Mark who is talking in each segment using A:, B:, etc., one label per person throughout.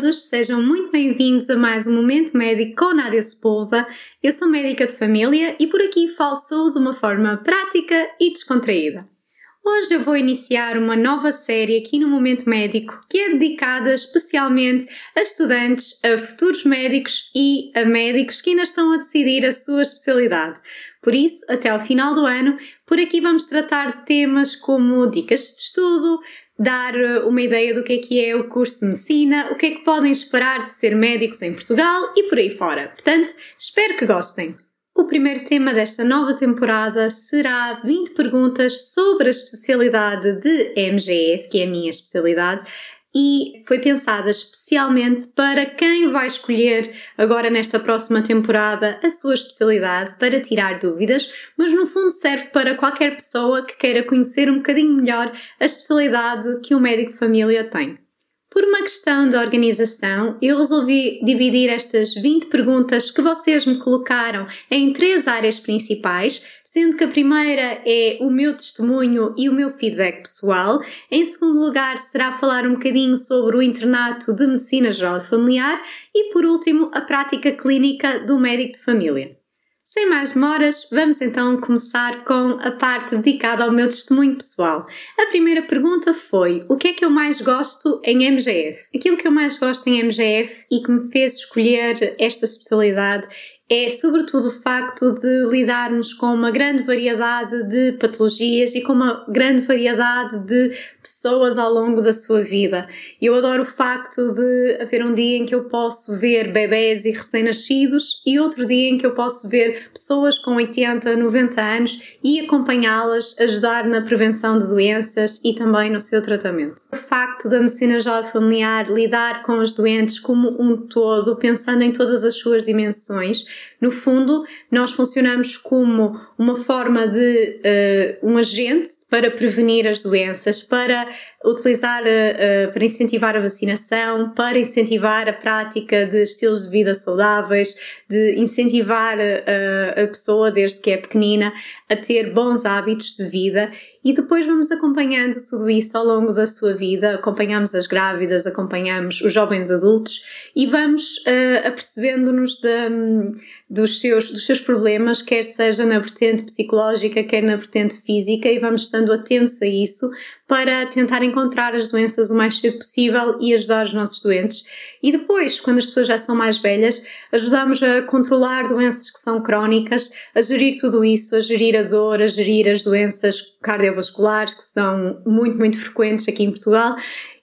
A: todos, sejam muito bem-vindos a mais um Momento Médico com Nádia Sepúlveda. Eu sou médica de família e por aqui falo saúde de uma forma prática e descontraída. Hoje eu vou iniciar uma nova série aqui no Momento Médico que é dedicada especialmente a estudantes, a futuros médicos e a médicos que ainda estão a decidir a sua especialidade. Por isso, até ao final do ano, por aqui vamos tratar de temas como dicas de estudo, dar eh, uma ideia do que é que é o curso de medicina, o que é que podem esperar de ser médicos em Portugal e por aí fora. Portanto, espero que gostem. O primeiro tema desta nova temporada será 20 perguntas sobre a especialidade de MGF, que é a minha especialidade, e foi pensada especialmente para quem vai escolher agora nesta próxima temporada a sua especialidade para tirar dúvidas, mas no fundo serve para qualquer pessoa que queira conhecer um bocadinho melhor a especialidade que um médico de família tem. Por uma questão de organização, eu resolvi dividir estas 20 perguntas que vocês me colocaram em três áreas principais, sendo que a primeira é o meu testemunho e o meu feedback pessoal. Em segundo lugar, será falar um bocadinho sobre o internato de medicina geral e familiar e, por último, a prática clínica do médico de família. Sem mais demoras, vamos então começar com a parte dedicada ao meu testemunho pessoal. A primeira pergunta foi: o que é que eu mais gosto em MGF? Aquilo que eu mais gosto em MGF e que me fez escolher esta especialidade é sobretudo o facto de lidarmos com uma grande variedade de patologias e com uma grande variedade de pessoas ao longo da sua vida. Eu adoro o facto de haver um dia em que eu posso ver bebés e recém-nascidos e outro dia em que eu posso ver pessoas com 80, 90 anos e acompanhá-las, ajudar na prevenção de doenças e também no seu tratamento. O facto da medicina geral familiar lidar com os doentes como um todo, pensando em todas as suas dimensões, no fundo, nós funcionamos como uma forma de uh, um agente para prevenir as doenças, para utilizar, uh, para incentivar a vacinação, para incentivar a prática de estilos de vida saudáveis, de incentivar uh, a pessoa desde que é pequenina a ter bons hábitos de vida. E depois vamos acompanhando tudo isso ao longo da sua vida, acompanhamos as grávidas, acompanhamos os jovens adultos e vamos uh, apercebendo-nos dos seus, dos seus problemas, quer seja na vertente psicológica, quer na vertente física, e vamos estando atentos a isso para tentar encontrar as doenças o mais cedo possível e ajudar os nossos doentes. E depois, quando as pessoas já são mais velhas, ajudamos a controlar doenças que são crónicas, a gerir tudo isso, a gerir a dor, a gerir as doenças cardiovasculares que são muito, muito frequentes aqui em Portugal.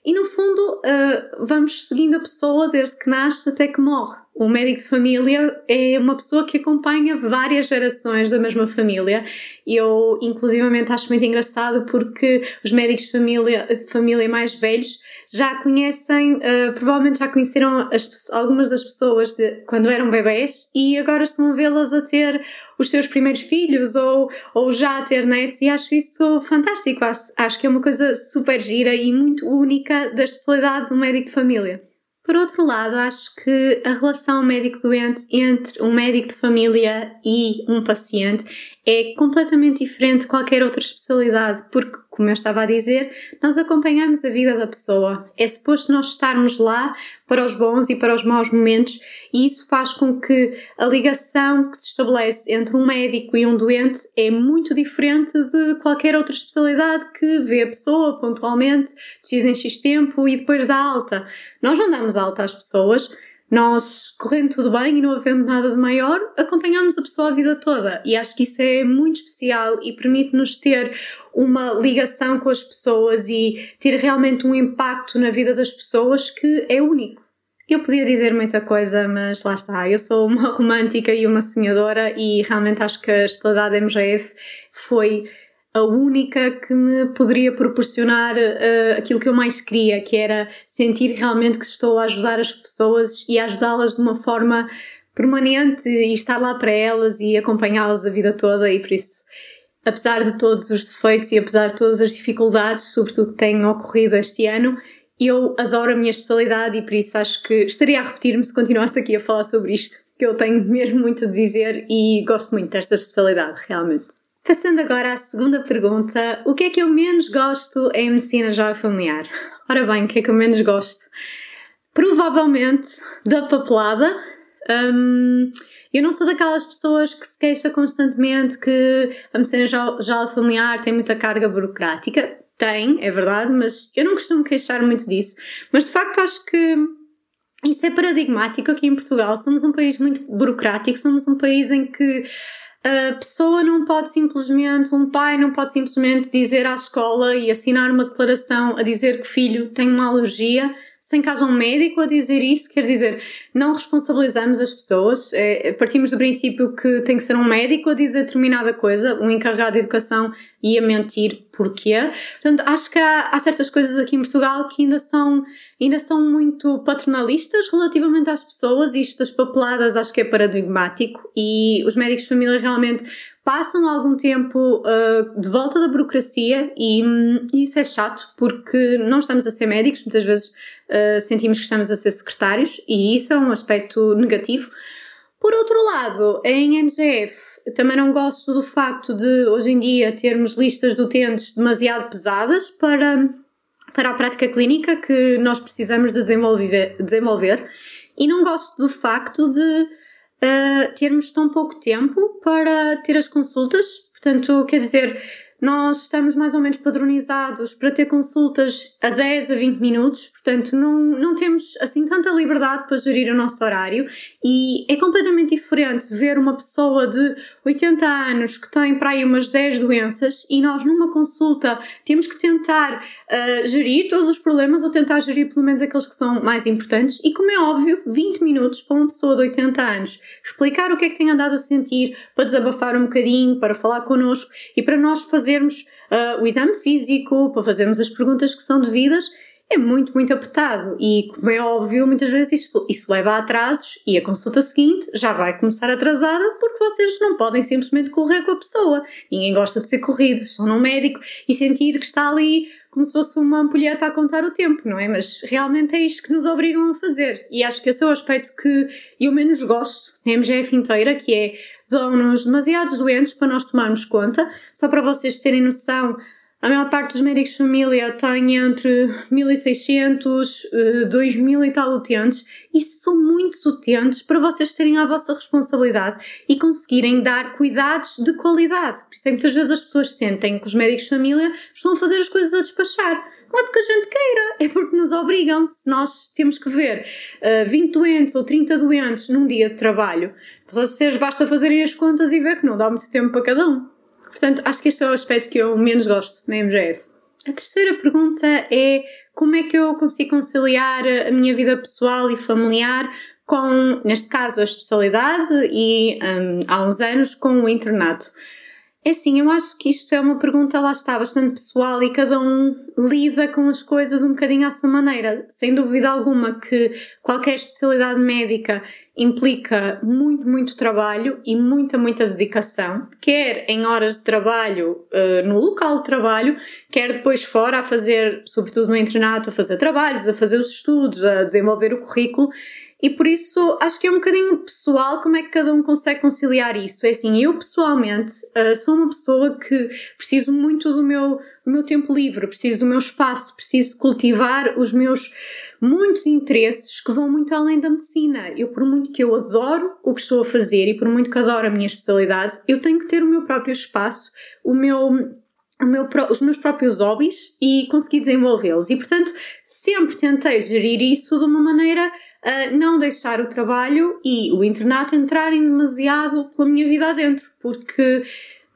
A: E no fundo, uh, vamos seguindo a pessoa desde que nasce até que morre o médico de família é uma pessoa que acompanha várias gerações da mesma família. Eu, inclusivamente, acho muito engraçado porque os médicos de família, de família mais velhos já conhecem, uh, provavelmente já conheceram as, algumas das pessoas de, quando eram bebés e agora estão a vê-las a ter os seus primeiros filhos ou, ou já a ter netos e acho isso fantástico. Acho, acho que é uma coisa super gira e muito única da especialidade do médico de família. Por outro lado, acho que a relação médico-doente entre um médico de família e um paciente é completamente diferente de qualquer outra especialidade, porque, como eu estava a dizer, nós acompanhamos a vida da pessoa. É suposto nós estarmos lá para os bons e para os maus momentos, e isso faz com que a ligação que se estabelece entre um médico e um doente é muito diferente de qualquer outra especialidade que vê a pessoa pontualmente, de X em X tempo e depois dá alta. Nós não damos alta às pessoas nós, correndo tudo bem e não havendo nada de maior, acompanhamos a pessoa a vida toda. E acho que isso é muito especial e permite-nos ter uma ligação com as pessoas e ter realmente um impacto na vida das pessoas que é único. Eu podia dizer muita coisa, mas lá está. Eu sou uma romântica e uma sonhadora e realmente acho que a especialidade MGF foi a única que me poderia proporcionar uh, aquilo que eu mais queria, que era sentir realmente que estou a ajudar as pessoas e ajudá-las de uma forma permanente e estar lá para elas e acompanhá-las a vida toda e por isso apesar de todos os defeitos e apesar de todas as dificuldades, sobretudo que têm ocorrido este ano, eu adoro a minha especialidade e por isso acho que estaria a repetir-me se continuasse aqui a falar sobre isto, que eu tenho mesmo muito a dizer e gosto muito desta especialidade, realmente. Passando agora à segunda pergunta, o que é que eu menos gosto em medicina geral familiar? Ora bem, o que é que eu menos gosto? Provavelmente da papelada. Um, eu não sou daquelas pessoas que se queixa constantemente que a medicina já familiar tem muita carga burocrática. Tem, é verdade, mas eu não costumo queixar muito disso. Mas de facto acho que isso é paradigmático aqui em Portugal. Somos um país muito burocrático, somos um país em que a pessoa não pode simplesmente, um pai não pode simplesmente dizer à escola e assinar uma declaração a dizer que o filho tem uma alergia sem que haja um médico a dizer isso, quer dizer, não responsabilizamos as pessoas, é, partimos do princípio que tem que ser um médico a dizer determinada coisa, um encarregado de educação ia mentir porquê. Portanto, acho que há, há, certas coisas aqui em Portugal que ainda são, ainda são muito paternalistas relativamente às pessoas, e estas papeladas acho que é paradigmático, e os médicos de família realmente passam algum tempo uh, de volta da burocracia e, um, isso é chato porque não estamos a ser médicos, muitas vezes uh, sentimos que estamos a ser secretários e isso é um aspecto negativo. Por outro lado, em MGF também não gosto do facto de hoje em dia termos listas de utentes demasiado pesadas para, para a prática clínica que nós precisamos de desenvolver, desenvolver e não gosto do facto de uh, termos tão pouco tempo para ter as consultas. Portanto, quer dizer, nós estamos mais ou menos padronizados para ter consultas a 10 a 20 minutos, portanto não, não temos assim tanta liberdade para gerir o nosso horário e é completamente diferente ver uma pessoa de 80 anos que tem para aí umas 10 doenças e nós numa consulta temos que tentar uh, gerir todos os problemas ou tentar gerir pelo menos aqueles que são mais importantes e como é óbvio, 20 minutos para uma pessoa de 80 anos explicar o que é que tem andado a sentir, para desabafar um bocadinho, para falar connosco e para nós fazer fazermos uh, o exame físico, para fazermos as perguntas que são devidas, é muito, muito apertado. E, como é óbvio, muitas vezes isso, isso leva a atrasos e a consulta seguinte já vai começar atrasada porque vocês não podem simplesmente correr com a pessoa. Ninguém gosta de ser corrido. Estão num médico e sentir que está ali como se fosse uma ampulheta a contar o tempo, não é? Mas realmente é isto que nos obrigam a fazer. E acho que esse é o aspecto que eu menos gosto na MGF inteira, que é dão-nos demasiados doentes para nós tomarmos conta. Só para vocês terem noção, a maior parte dos médicos de família tem entre 1600, 2000 e tal utentes. Isso são muitos utentes para vocês terem a vossa responsabilidade e conseguirem dar cuidados de qualidade. Por isso é que muitas vezes as pessoas sentem que os médicos de família estão a fazer as coisas a despachar. Não é porque a gente queira, é porque nos obrigam. Se nós temos que ver uh, eh, 20 doentes ou 30 doentes num dia de trabalho, vocês basta fazerem as contas e ver que não dá muito tempo para cada um. Portanto, acho que este é o aspecto que eu menos gosto na MGF. A terceira pergunta é como é que eu consigo conciliar a minha vida pessoal e familiar com, neste caso, a especialidade e um, há uns anos com o internato. É assim, eu acho que isto é uma pergunta, lá está, bastante pessoal e cada um lida com as coisas um bocadinho à sua maneira. Sem dúvida alguma que qualquer especialidade médica implica muito, muito trabalho e muita, muita dedicação, quer em horas de trabalho uh, no local de trabalho, quer depois fora a fazer, sobretudo no internato, a fazer trabalhos, a fazer os estudos, a desenvolver o currículo. E por isso acho que é um bocadinho pessoal como é que cada um consegue conciliar isso. É assim, eu pessoalmente uh, sou uma pessoa que preciso muito do meu, do meu tempo livre, preciso do meu espaço, preciso cultivar os meus muitos interesses que vão muito além da medicina. Eu, por muito que eu adoro o que estou a fazer e por muito que adoro a minha especialidade, eu tenho que ter o meu próprio espaço, o meu meu, os meus próprios hobbies e conseguir desenvolvê-los. E, portanto, sempre tentei gerir isso de uma maneira não deixar o trabalho e o internato entrarem demasiado pela minha vida adentro, porque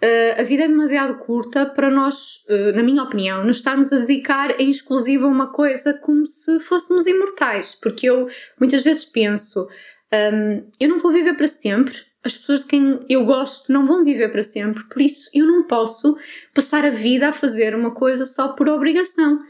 A: uh, a vida é demasiado curta para nós, uh, na minha opinião, nos estarmos a dedicar em exclusivo a uma coisa como se fôssemos imortais. Porque eu muitas vezes penso, um, eu não vou viver para sempre, as pessoas de quem eu gosto não vão viver para sempre, por isso eu não posso passar a vida a fazer uma coisa só por obrigação.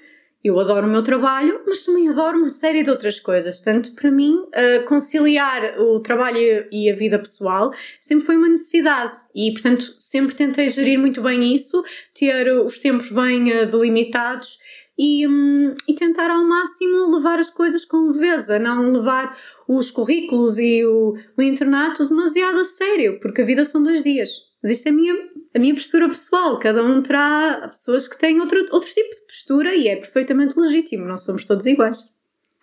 A: Eu adoro o meu trabalho, mas também adoro uma série de outras coisas. Portanto, para mim, uh, conciliar o trabalho e a vida pessoal sempre foi uma necessidade. E, portanto, sempre tentei gerir muito bem isso, ter os tempos bem uh, delimitados e, um, e tentar ao máximo levar as coisas com leveza, não levar os currículos e o, o internato demasiado a sério, porque a vida são dois dias. Mas isto é a minha, a minha postura pessoal. Cada um terá pessoas que têm outro, outro tipo de postura e é perfeitamente legítimo. Não somos todos iguais.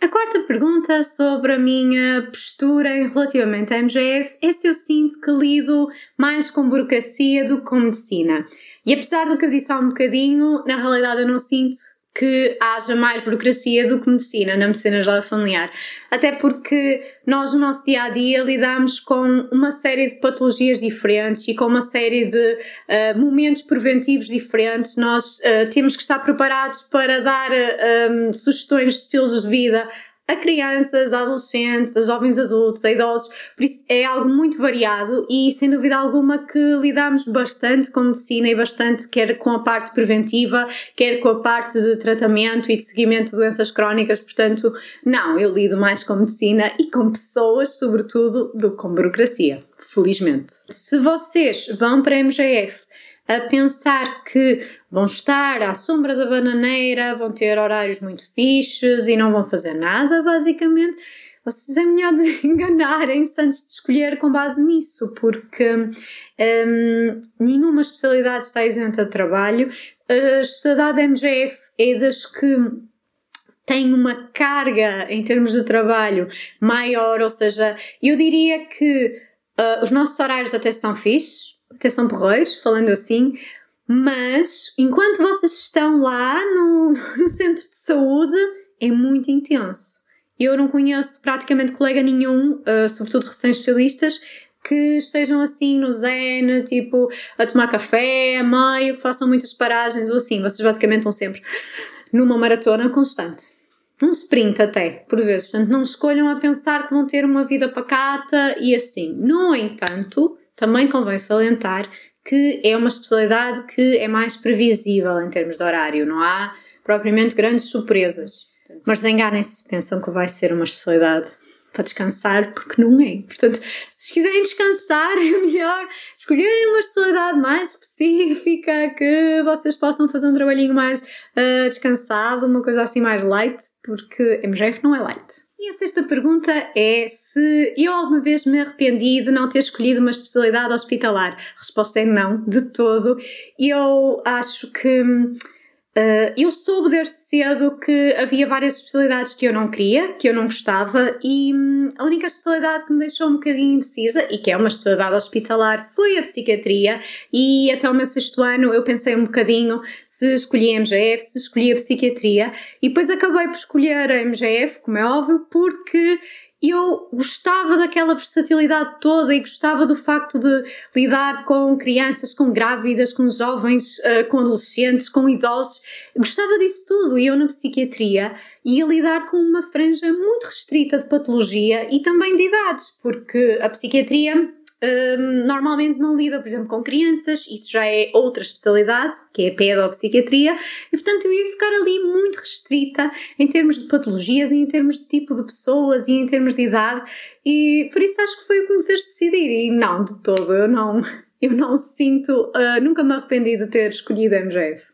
A: A quarta pergunta sobre a minha postura relativamente à MGF é se eu sinto que lido mais com burocracia do que com medicina. E apesar do que eu disse há um bocadinho, na realidade eu não sinto que haja mais burocracia do que medicina na medicina geral familiar. Até porque nós no nosso dia a dia lidamos com uma série de patologias diferentes e com uma série de uh, momentos preventivos diferentes. Nós uh, temos que estar preparados para dar uh, um, sugestões de estilos de vida a crianças, a adolescentes, a jovens adultos, a idosos, por isso é algo muito variado e sem dúvida alguma que lidamos bastante com medicina e bastante quer com a parte preventiva, quer com a parte de tratamento e de seguimento de doenças crónicas, portanto, não, eu lido mais com medicina e com pessoas, sobretudo, do que com burocracia, felizmente. Se vocês vão para a MGF a pensar que vão estar à sombra da bananeira, vão ter horários muito fixos e não vão fazer nada, basicamente. Vocês é melhor enganarem-se antes de escolher com base nisso, porque um, nenhuma especialidade está isenta de trabalho. A especialidade da MGF é das que tem uma carga em termos de trabalho maior, ou seja, eu diria que uh, os nossos horários até são fixos, até são porreiros, falando assim, mas enquanto vocês estão lá no, no centro de saúde, é muito intenso. Eu não conheço praticamente colega nenhum, uh, sobretudo recém-especialistas, que estejam assim no zen, tipo a tomar café, a meio, que façam muitas paragens ou assim. Vocês basicamente estão sempre numa maratona constante. Um sprint até, por vezes. Portanto, não escolham a pensar que vão ter uma vida pacata e assim. No entanto, também convém salientar que é uma especialidade que é mais previsível em termos de horário, não há propriamente grandes surpresas. Mas desenganem-se, pensam que vai ser uma especialidade para descansar, porque não é. Portanto, se quiserem descansar, é melhor escolherem uma especialidade mais específica, que vocês possam fazer um trabalhinho mais uh, descansado, uma coisa assim mais light, porque MGF não é light. E a sexta pergunta é se eu alguma vez me arrependi de não ter escolhido uma especialidade hospitalar. A resposta é não, de todo. Eu acho que Uh, eu soube desde cedo que havia várias especialidades que eu não queria, que eu não gostava, e hum, a única especialidade que me deixou um bocadinho indecisa, e que é uma especialidade hospitalar, foi a psiquiatria. E até o meu sexto ano eu pensei um bocadinho se escolhi a MGF, se escolhi a psiquiatria, e depois acabei por escolher a MGF, como é óbvio, porque eu gostava daquela versatilidade toda e gostava do facto de lidar com crianças, com grávidas, com jovens, uh, com adolescentes, com idosos. Gostava disso tudo e eu na psiquiatria ia lidar com uma franja muito restrita de patologia e também de idades, porque a psiquiatria um, normalmente não lida, por exemplo, com crianças, isso já é outra especialidade, que é a pedopsiquiatria, e portanto eu ia ficar ali muito restrita em termos de patologias, e em termos de tipo de pessoas e em termos de idade, e por isso acho que foi o que me fez decidir. E não, de todo, eu não, eu não sinto, uh, nunca me arrependi de ter escolhido a MGF.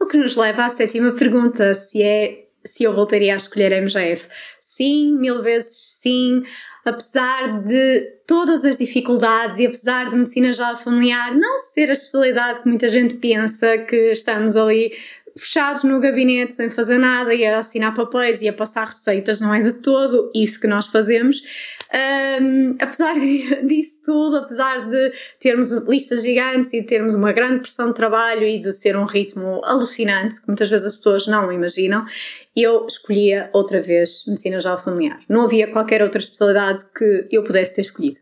A: O que nos leva à sétima pergunta, se é se eu voltaria a escolher a MGF. Sim, mil vezes sim apesar de todas as dificuldades e apesar de medicina geral familiar não ser a especialidade que muita gente pensa que estamos ali fechados no gabinete sem fazer nada e a assinar papéis e a passar receitas, não é de todo isso que nós fazemos. Um, apesar disso tudo, apesar de termos listas gigantes e termos uma grande pressão de trabalho e de ser um ritmo alucinante, que muitas vezes as pessoas não imaginam, eu escolhia outra vez medicina geral familiar. Não havia qualquer outra especialidade que eu pudesse ter escolhido.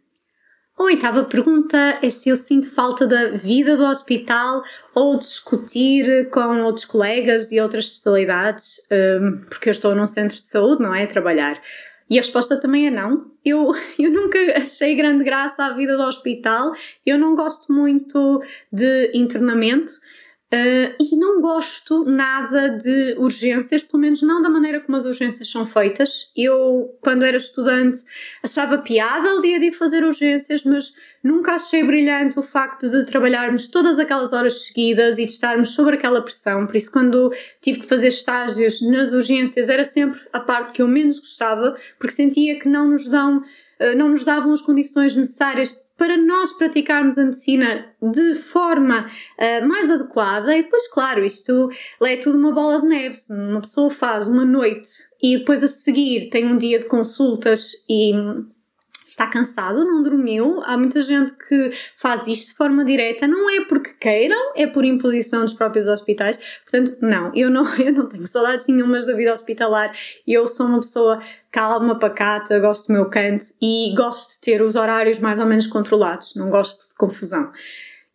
A: A oitava pergunta é se eu sinto falta da vida do hospital ou discutir com outros colegas de outras especialidades, porque eu estou num centro de saúde, não é? A trabalhar. E a resposta também é não. Eu, eu nunca achei grande graça à vida do hospital, eu não gosto muito de internamento. Uh, e não gosto nada de urgências, pelo menos não da maneira como as urgências são feitas. Eu, quando era estudante, achava piada o dia de fazer urgências, mas nunca achei brilhante o facto de trabalharmos todas aquelas horas seguidas e de estarmos sobre aquela pressão. Por isso, quando tive que fazer estágios nas urgências, era sempre a parte que eu menos gostava, porque sentia que não nos dão, uh, não nos davam as condições necessárias para nós praticarmos a medicina de forma uh, mais adequada. E depois, claro, isto é tudo uma bola de neve. Se uma pessoa faz uma noite e depois a seguir tem um dia de consultas e está cansado, não dormiu. Há muita gente que faz isto de forma direta, não é porque queiram, é por imposição dos próprios hospitais. Portanto, não, eu não, eu não tenho saudades nenhumas da vida hospitalar. Eu sou uma pessoa calma, pacata, gosto do meu canto e gosto de ter os horários mais ou menos controlados, não gosto de confusão.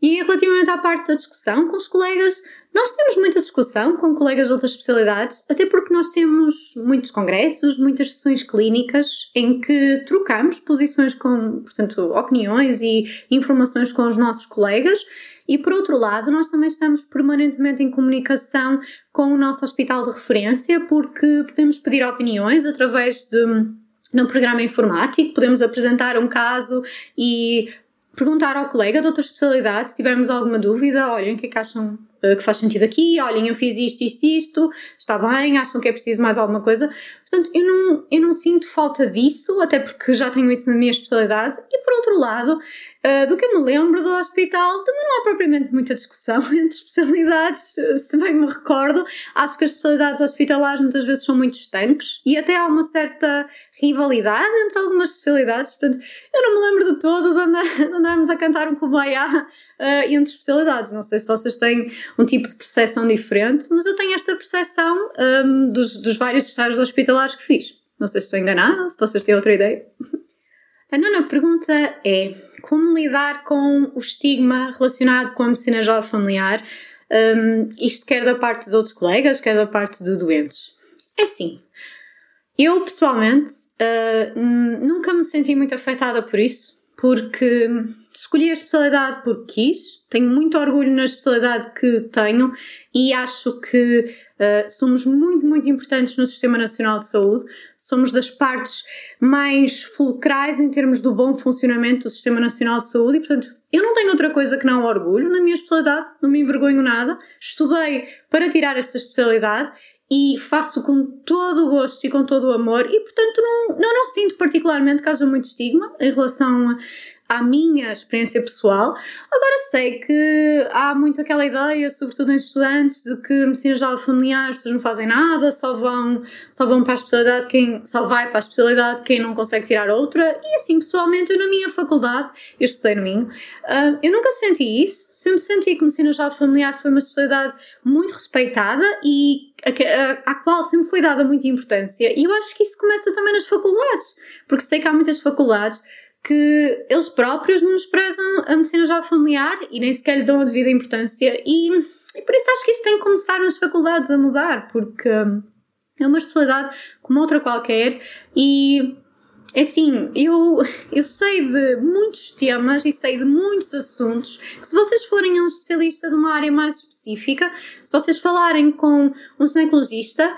A: E relativamente à parte da discussão com os colegas, nós temos muita discussão com colegas de outras especialidades, até porque nós temos muitos congressos, muitas sessões clínicas em que trocamos posições com, portanto, opiniões e informações com os nossos colegas. E por outro lado, nós também estamos permanentemente em comunicação com o nosso hospital de referência, porque podemos pedir opiniões através de num programa informático, podemos apresentar um caso e perguntar ao colega de outra especialidade se tivermos alguma dúvida, olhem o que é que acham que faz sentido aqui, olhem, eu fiz isto, isto, isto, está bem, acham que é preciso mais alguma coisa. Portanto, eu não, eu não sinto falta disso, até porque já tenho isso na minha especialidade, e por outro lado, Uh, do que eu me lembro do hospital, também não há propriamente muita discussão entre especialidades, se bem me recordo. Acho que as especialidades hospitalares muitas vezes são muito estanques e até há uma certa rivalidade entre algumas especialidades. Portanto, eu não me lembro de todo de, andar, de andarmos a cantar um cubaiá uh, entre especialidades. Não sei se vocês têm um tipo de percepção diferente, mas eu tenho esta percepção um, dos, dos vários estágios hospitalares que fiz. Não sei se estou enganada, se vocês têm outra ideia. A nona pergunta é como lidar com o estigma relacionado com a medicina jovem familiar, um, isto quer da parte dos outros colegas, quer da parte de doentes. É assim, eu pessoalmente uh, nunca me senti muito afetada por isso, porque escolhi a especialidade porque quis, tenho muito orgulho na especialidade que tenho e acho que Uh, somos muito, muito importantes no Sistema Nacional de Saúde, somos das partes mais fulcrais em termos do bom funcionamento do Sistema Nacional de Saúde e, portanto, eu não tenho outra coisa que não orgulho na minha especialidade, não me envergonho nada. Estudei para tirar esta especialidade e faço com todo o gosto e com todo o amor e, portanto, não, não, não sinto particularmente que haja muito estigma em relação à minha experiência pessoal. Agora sei que há muito aquela ideia, sobretudo em estudantes, de que medicina geral familiar, as pessoas não fazem nada, só vão, só vão para a especialidade quem só vai para a especialidade quem não consegue tirar outra. E assim, pessoalmente, eu na minha faculdade, eu estudei no Minho, uh, eu nunca senti isso. Sempre senti que medicina geral familiar foi uma especialidade muito respeitada e à qual sempre foi dada muita importância. E eu acho que isso começa também nas faculdades, porque sei que há muitas faculdades que eles próprios menosprezam a medicina já familiar e nem sequer lhe dão a devida importância. E, e, por isso acho que isso tem que começar nas faculdades a mudar, porque hum, é uma especialidade como outra qualquer e. É assim, eu, eu sei de muitos temas e sei de muitos assuntos que, se vocês forem a um especialista de uma área mais específica, se vocês falarem com um ginecologista,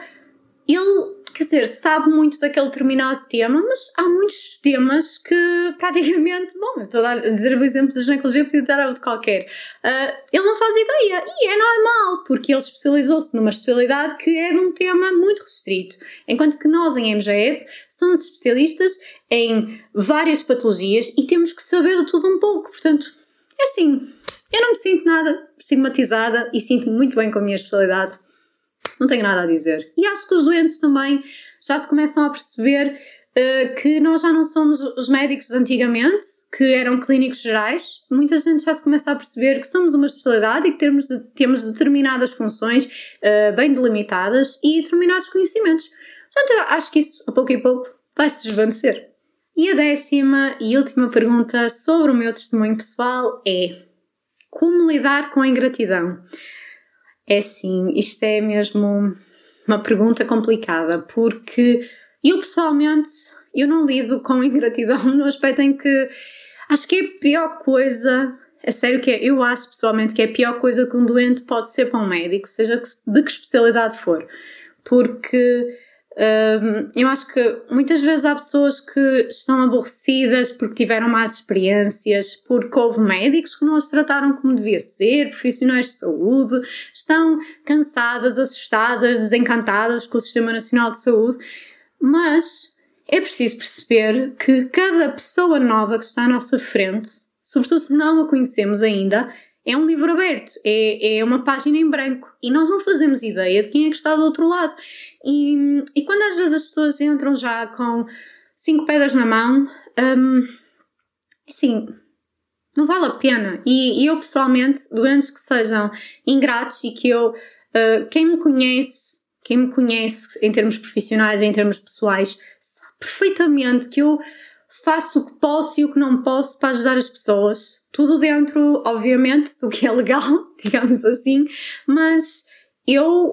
A: ele quer dizer, sabe muito daquele determinado tema, mas há muitos temas que praticamente, bom, eu estou a dizer o exemplo da ginecologia, podia dar outro qualquer. Uh, ele não faz ideia e é normal, porque ele especializou-se numa especialidade que é de um tema muito restrito, enquanto que nós em MGF somos especialistas em várias patologias e temos que saber de tudo um pouco, portanto, é assim, eu não me sinto nada estigmatizada e sinto-me muito bem com a minha especialidade não tenho nada a dizer. E acho que os doentes também já se começam a perceber uh, que nós já não somos os médicos de antigamente, que eram clínicos gerais. Muita gente já se começa a perceber que somos uma especialidade e que temos, de, temos determinadas funções uh, bem delimitadas e determinados conhecimentos. Portanto, acho que isso, a pouco e pouco, vai se desvanecer. E a décima e última pergunta sobre o meu testemunho pessoal é: como lidar com a ingratidão? É sim, isto é mesmo uma pergunta complicada, porque eu pessoalmente eu não lido com ingratidão no aspecto em que acho que é a pior coisa, é sério que é, eu acho pessoalmente que é a pior coisa que um doente pode ser para um médico, seja de que especialidade for, porque eu acho que muitas vezes há pessoas que estão aborrecidas porque tiveram más experiências, porque houve médicos que não as trataram como devia ser, profissionais de saúde, estão cansadas, assustadas, desencantadas com o Sistema Nacional de Saúde, mas é preciso perceber que cada pessoa nova que está à nossa frente sobretudo se não a conhecemos ainda, é um livro aberto, é, é uma página em branco e nós não fazemos ideia de quem é que está do outro lado. E, e quando às vezes as pessoas entram já com cinco pedras na mão, um, assim, não vale a pena. E, e, eu pessoalmente, doentes que sejam ingratos e que eu, uh, quem me conhece, quem me conhece em termos profissionais, em termos pessoais, sabe perfeitamente que eu faço o que posso e o que não posso para ajudar as pessoas tudo dentro, obviamente, do que é legal, digamos assim, mas eu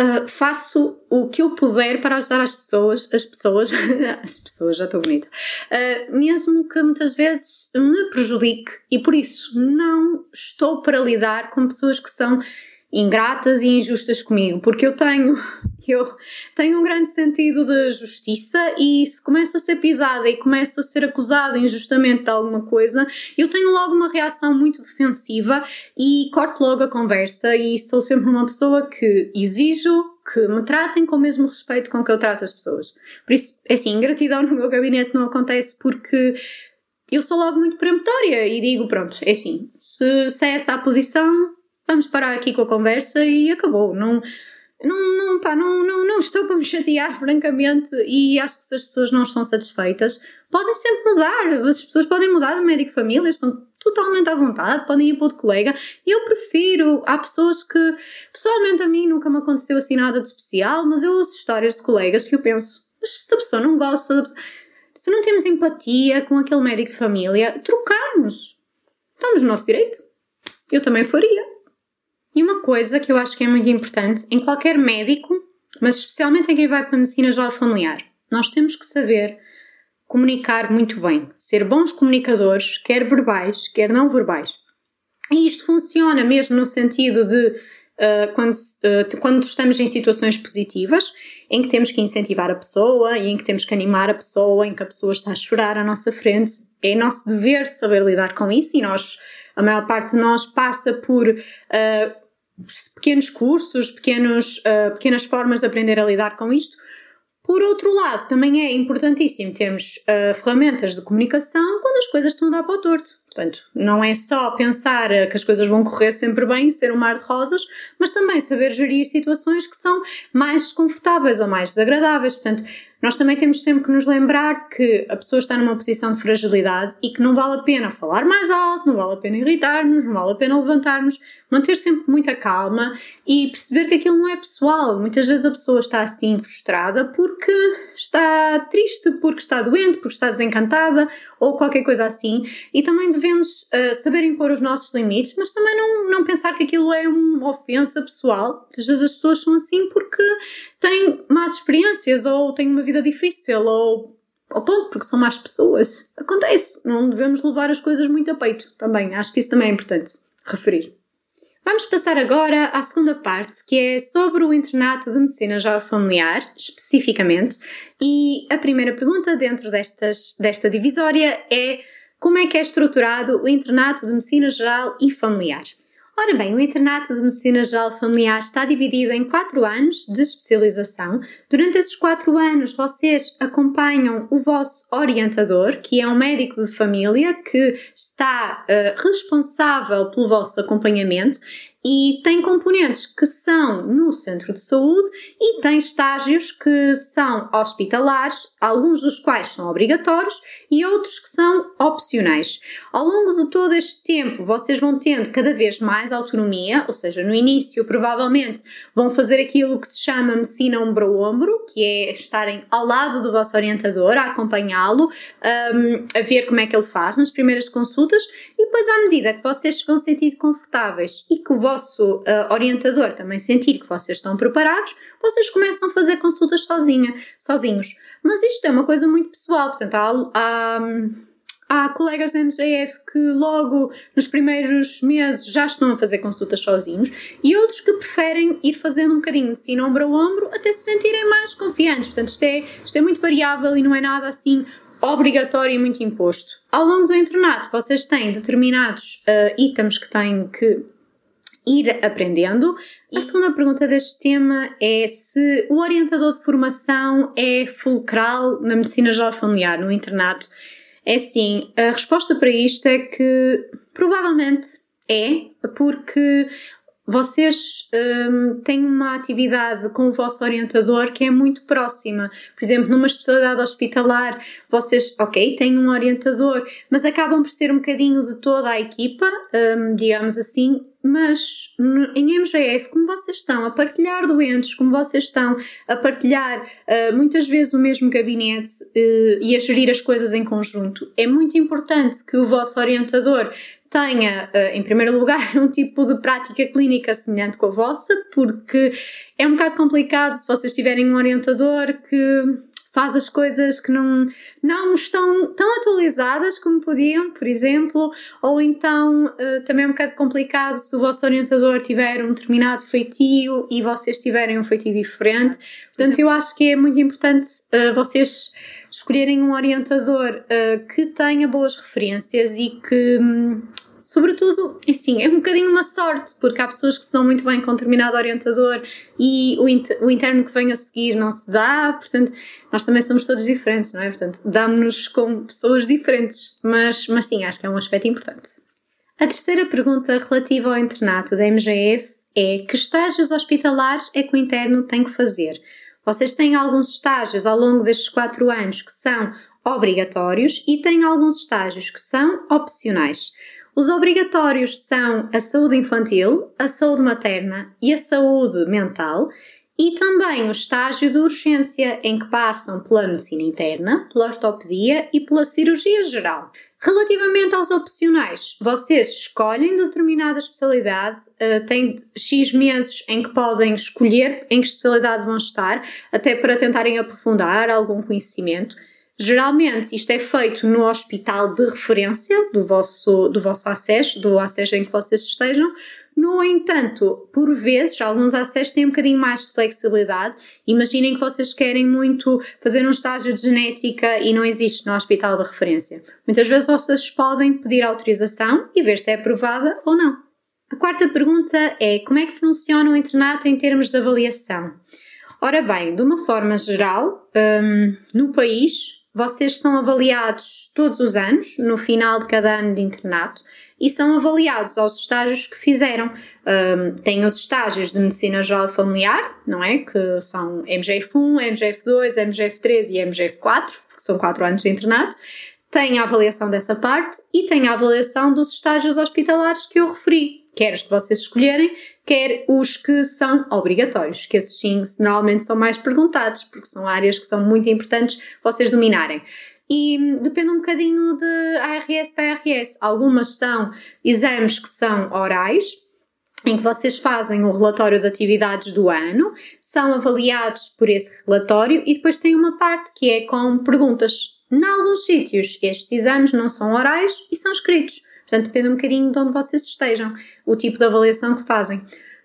A: uh, faço o que eu puder para ajudar as pessoas, as pessoas, as pessoas, já estou bonita, uh, mesmo que muitas vezes me prejudique e por isso não estou para lidar com pessoas que são ingratas e injustas comigo, porque eu tenho, eu tenho um grande sentido de justiça e se começo a ser pisada e começo a ser acusada injustamente de alguma coisa, eu tenho logo uma reação muito defensiva e corto logo a conversa e sou sempre uma pessoa que exijo que me tratem com o mesmo respeito com que eu trato as pessoas. Por isso, é assim, ingratidão no meu gabinete não acontece porque eu sou logo muito peremptória e digo, pronto, é assim, se, se é essa a posição, vamos parar aqui com a conversa e acabou. Não, não, não, pá, não, não, não estou para me chatear, francamente, e acho que se as pessoas não estão satisfeitas, podem sempre mudar. As pessoas podem mudar de médico família, estão totalmente à vontade, podem ir para outro colega. Eu prefiro, há pessoas que, pessoalmente a mim nunca me aconteceu assim nada de especial, mas eu ouço histórias de colegas que eu penso, mas se a pessoa não gosta, se não temos empatia com aquele médico de família, trocarmos. Estamos no nosso direito. Eu também faria. E uma coisa que eu acho que é muito importante em qualquer médico, mas especialmente em quem vai para a medicina geral familiar, nós temos que saber comunicar muito bem, ser bons comunicadores, quer verbais, quer não verbais. E isto funciona mesmo no sentido de uh, quando, uh, quando estamos em situações positivas, em que temos que incentivar a pessoa e em que temos que animar a pessoa, em que a pessoa está a chorar à nossa frente. É nosso dever saber lidar com isso e nós a maior parte de nós passa por uh, pequenos cursos, pequenos, uh, pequenas formas de aprender a lidar com isto. Por outro lado, também é importantíssimo termos uh, ferramentas de comunicação quando as coisas estão a dar para o torto. Portanto, não é só pensar que as coisas vão correr sempre bem, ser um mar de rosas, mas também saber gerir situações que são mais desconfortáveis ou mais desagradáveis. Portanto, nós também temos sempre que nos lembrar que a pessoa está numa posição de fragilidade e que não vale a pena falar mais alto, não vale a pena irritar-nos, não vale a pena levantar-nos, manter sempre muita calma e perceber que aquilo não é pessoal. Muitas vezes a pessoa está assim frustrada porque está triste, porque está doente, porque está desencantada ou qualquer coisa assim. E também devemos uh, saber impor os nossos limites, mas também não, não pensar que aquilo é uma ofensa pessoal. Muitas vezes as pessoas são assim porque têm más experiências ou têm uma vida difícil ou ao ponto porque são más pessoas. Acontece, não devemos levar as coisas muito a peito também. Acho que isso também é importante referir. Vamos passar agora à segunda parte, que é sobre o internato de medicina geral familiar, especificamente. E a primeira pergunta dentro destas, desta divisória é como é que é estruturado o internato de medicina geral e familiar? Ora bem, o Internato de Medicina Geral Familiar está dividido em quatro anos de especialização. Durante esses quatro anos, vocês acompanham o vosso orientador, que é um médico de família que está uh, responsável pelo vosso acompanhamento e tem componentes que são no centro de saúde e tem estágios que são hospitalares, alguns dos quais são obrigatórios e outros que são opcionais. Ao longo de todo este tempo, vocês vão tendo cada vez mais autonomia, ou seja, no início provavelmente vão fazer aquilo que se chama medicina ombro a ombro, que é estarem ao lado do vosso orientador, a acompanhá-lo, um, a ver como é que ele faz nas primeiras consultas depois à medida que vocês se vão sentir confortáveis e que o vosso uh, orientador também sentir que vocês estão preparados, vocês começam a fazer consultas sozinha, sozinhos. Mas isto é uma coisa muito pessoal, portanto, há, há, há colegas da MGF que logo nos primeiros meses já estão a fazer consultas sozinhos e outros que preferem ir fazendo um bocadinho de sino ombro a ombro até se sentirem mais confiantes. Portanto, isto é, isto é muito variável e não é nada assim obrigatório e muito imposto. Ao longo do internato, vocês têm determinados uh, itens que têm que ir aprendendo. A segunda pergunta deste tema é se o orientador de formação é fulcral na medicina geral familiar, no internato. É assim, a resposta para isto é que provavelmente é porque vocês um, têm uma atividade com o vosso orientador que é muito próxima. Por exemplo, numa especialidade hospitalar, vocês, ok, têm um orientador, mas acabam por ser um bocadinho de toda a equipa, um, digamos assim, mas em MGF, como vocês estão a partilhar doentes, como vocês estão a partilhar uh, muitas vezes o mesmo gabinete uh, e a gerir as coisas em conjunto, é muito importante que o vosso orientador tenha, eh, em primeiro lugar, um tipo de prática clínica semelhante com a vossa, porque é um bocado complicado se vocês tiverem um orientador que faz as coisas que não, não estão tão atualizadas como podiam, por exemplo, ou então uh, também é um bocado complicado se o vosso orientador tiver um determinado feitio e vocês tiverem um feitio diferente. Portanto, eu acho que é muito importante uh, vocês escolherem um orientador uh, que tenha boas referências e que, um, sobretudo, assim, é um bocadinho uma sorte, porque há pessoas que se dão muito bem com determinado orientador e o, inter o interno que vem a seguir não se dá, portanto, nós também somos todos diferentes, não é? Portanto, damos-nos com pessoas diferentes, mas, mas sim, acho que é um aspecto importante. A terceira pergunta relativa ao internato da MGF é que estágios hospitalares é que o interno tem que fazer? Vocês têm alguns estágios ao longo destes quatro anos que são obrigatórios e têm alguns estágios que são opcionais. Os obrigatórios são a saúde infantil, a saúde materna e a saúde mental, e também o estágio de urgência, em que passam pela medicina interna, pela ortopedia e pela cirurgia geral. Relativamente aos opcionais, vocês escolhem determinada especialidade, uh, têm X meses em que podem escolher em que especialidade vão estar, até para tentarem aprofundar algum conhecimento. Geralmente isto é feito no hospital de referência do vosso, do vosso acesso, do acesso em que vocês estejam, no entanto, por vezes, alguns acessos têm um bocadinho mais de flexibilidade. Imaginem que vocês querem muito fazer um estágio de genética e não existe no hospital de referência. Muitas vezes vocês podem pedir autorização e ver se é aprovada ou não. A quarta pergunta é como é que funciona o internato em termos de avaliação? Ora bem, de uma forma geral, um, no país, vocês são avaliados todos os anos, no final de cada ano de internato, e são avaliados aos estágios que fizeram. Um, tem os estágios de medicina geral familiar, não é? Que são MGF1, MGF2, MGF3 e MGF4, que são 4 anos de internato. Tem a avaliação dessa parte e tem a avaliação dos estágios hospitalares que eu referi, quer os que vocês escolherem, quer os que são obrigatórios, que esses sim normalmente são mais perguntados, porque são áreas que são muito importantes vocês dominarem e depende um bocadinho de ARS para ARS. Algumas são exames que são orais, em que vocês fazem o relatório de atividades do ano, são avaliados por esse relatório e depois tem uma parte que é com perguntas. Em alguns sítios, estes exames não são orais e são escritos. Portanto, depende um bocadinho de onde vocês estejam, o tipo de avaliação que fazem.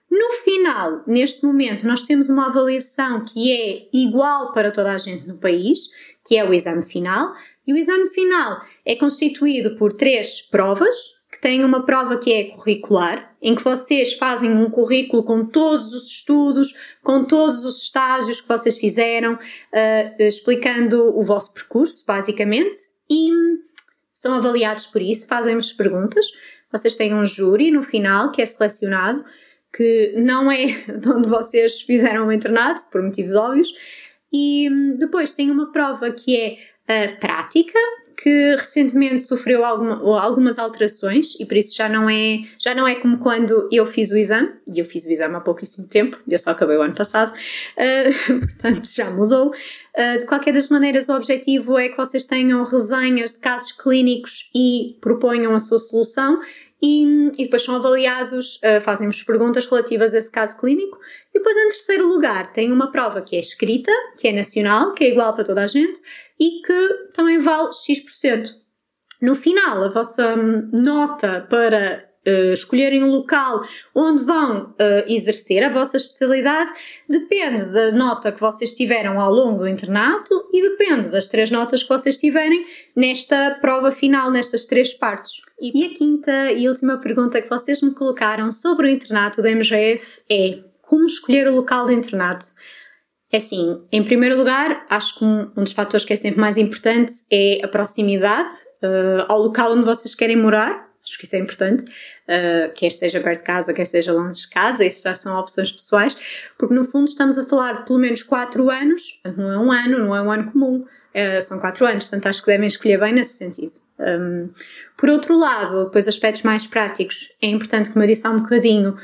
A: No final, neste momento, nós temos uma avaliação que é igual para toda a gente no país, que é o exame final. E o exame final é constituído por três provas, que têm uma prova que é curricular, em que vocês fazem um currículo com todos os estudos, com todos os estágios que vocês fizeram, uh, explicando o vosso percurso, basicamente, e são avaliados por isso, fazem-vos perguntas. Vocês têm um júri no final que é selecionado, que não é de onde vocês fizeram o internato, por motivos óbvios, e hum, depois tem uma prova que é a prática, que recentemente sofreu alguma, algumas alterações e por isso já não é já não é como quando eu fiz o exame e eu fiz o exame há pouquíssimo tempo eu só acabei o ano passado uh, portanto já mudou. Uh, de qualquer das maneiras o objetivo é que vocês tenham resenhas de casos clínicos e proponham a sua solução e, e depois são avaliados, uh, fazem-vos perguntas relativas a esse caso clínico. E depois, em terceiro lugar, tem uma prova que é escrita, que é nacional, que é igual para toda a gente e que também vale X%. No final, a vossa hum, nota para uh, escolherem um local onde vão uh, exercer a vossa especialidade depende da nota que vocês tiveram ao longo do internato e depende das três notas que vocês tiverem nesta prova final, nestas três partes. E a quinta e última pergunta que vocês me colocaram sobre o internato da MGF é como escolher o local do internato? É assim, em primeiro lugar, acho que um, um dos fatores que é sempre mais importante é a proximidade uh, ao local onde vocês querem morar, acho que isso é importante, uh, quer seja perto de casa, quer seja longe de casa, isso já são opções pessoais, porque no fundo estamos a falar de pelo menos 4 anos, não é um ano, não é um ano comum, uh, são 4 anos, portanto acho que devem escolher bem nesse sentido. Um, por outro lado, depois aspectos mais práticos, é importante, como eu disse há um bocadinho,